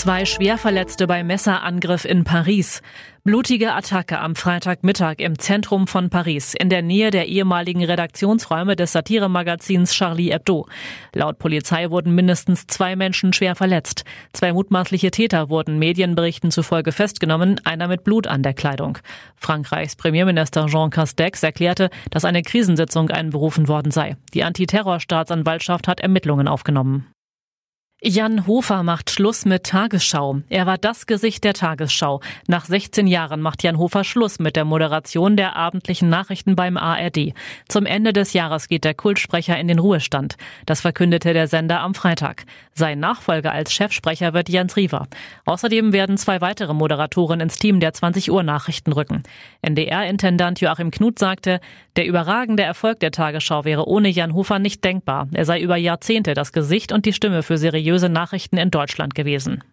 Zwei Schwerverletzte bei Messerangriff in Paris. Blutige Attacke am Freitagmittag im Zentrum von Paris, in der Nähe der ehemaligen Redaktionsräume des Satiremagazins Charlie Hebdo. Laut Polizei wurden mindestens zwei Menschen schwer verletzt. Zwei mutmaßliche Täter wurden Medienberichten zufolge festgenommen, einer mit Blut an der Kleidung. Frankreichs Premierminister Jean Castex erklärte, dass eine Krisensitzung einberufen worden sei. Die Antiterrorstaatsanwaltschaft hat Ermittlungen aufgenommen. Jan Hofer macht Schluss mit Tagesschau. Er war das Gesicht der Tagesschau. Nach 16 Jahren macht Jan Hofer Schluss mit der Moderation der abendlichen Nachrichten beim ARD. Zum Ende des Jahres geht der Kultsprecher in den Ruhestand. Das verkündete der Sender am Freitag. Sein Nachfolger als Chefsprecher wird Jens Riewer. Außerdem werden zwei weitere Moderatoren ins Team der 20 Uhr Nachrichten rücken. NDR-Intendant Joachim Knut sagte, der überragende Erfolg der Tagesschau wäre ohne Jan Hofer nicht denkbar. Er sei über Jahrzehnte das Gesicht und die Stimme für seriöse seriöse Nachrichten in Deutschland gewesen.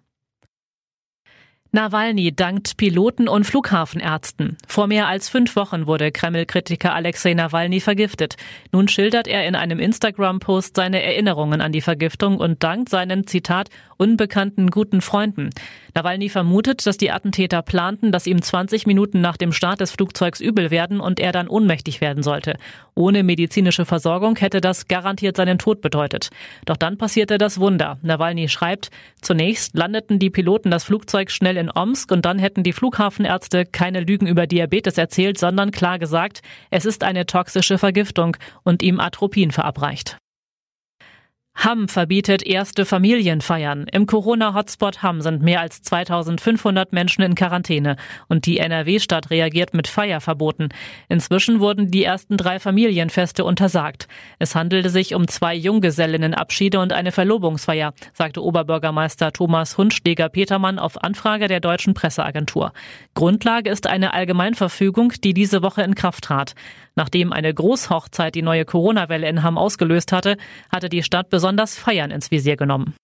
Nawalny dankt Piloten und Flughafenärzten. Vor mehr als fünf Wochen wurde Kreml-Kritiker Alexei Nawalny vergiftet. Nun schildert er in einem Instagram-Post seine Erinnerungen an die Vergiftung und dankt seinen, Zitat, unbekannten guten Freunden. Nawalny vermutet, dass die Attentäter planten, dass ihm 20 Minuten nach dem Start des Flugzeugs übel werden und er dann ohnmächtig werden sollte. Ohne medizinische Versorgung hätte das garantiert seinen Tod bedeutet. Doch dann passierte das Wunder. Nawalny schreibt, zunächst landeten die Piloten das Flugzeug schnell in Omsk und dann hätten die Flughafenärzte keine Lügen über Diabetes erzählt, sondern klar gesagt, es ist eine toxische Vergiftung und ihm Atropin verabreicht. Hamm verbietet erste Familienfeiern. Im Corona-Hotspot Hamm sind mehr als 2500 Menschen in Quarantäne und die NRW-Stadt reagiert mit Feierverboten. Inzwischen wurden die ersten drei Familienfeste untersagt. Es handelte sich um zwei Junggesellinnenabschiede und eine Verlobungsfeier, sagte Oberbürgermeister Thomas Hundsteger-Petermann auf Anfrage der deutschen Presseagentur. Grundlage ist eine Allgemeinverfügung, die diese Woche in Kraft trat. Nachdem eine Großhochzeit die neue Corona-Welle in Hamm ausgelöst hatte, hatte die Stadt besonders Feiern ins Visier genommen.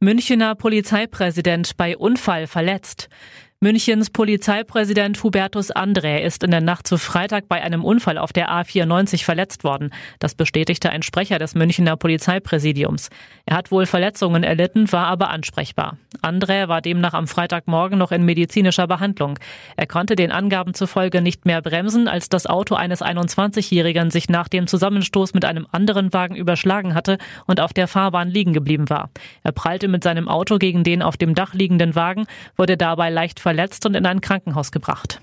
Münchener Polizeipräsident bei Unfall verletzt. Münchens Polizeipräsident Hubertus Andrä ist in der Nacht zu Freitag bei einem Unfall auf der A94 verletzt worden. Das bestätigte ein Sprecher des Münchner Polizeipräsidiums. Er hat wohl Verletzungen erlitten, war aber ansprechbar. Andrä war demnach am Freitagmorgen noch in medizinischer Behandlung. Er konnte den Angaben zufolge nicht mehr bremsen, als das Auto eines 21-Jährigen sich nach dem Zusammenstoß mit einem anderen Wagen überschlagen hatte und auf der Fahrbahn liegen geblieben war. Er prallte mit seinem Auto gegen den auf dem Dach liegenden Wagen, wurde dabei leicht verletzt und in ein Krankenhaus gebracht.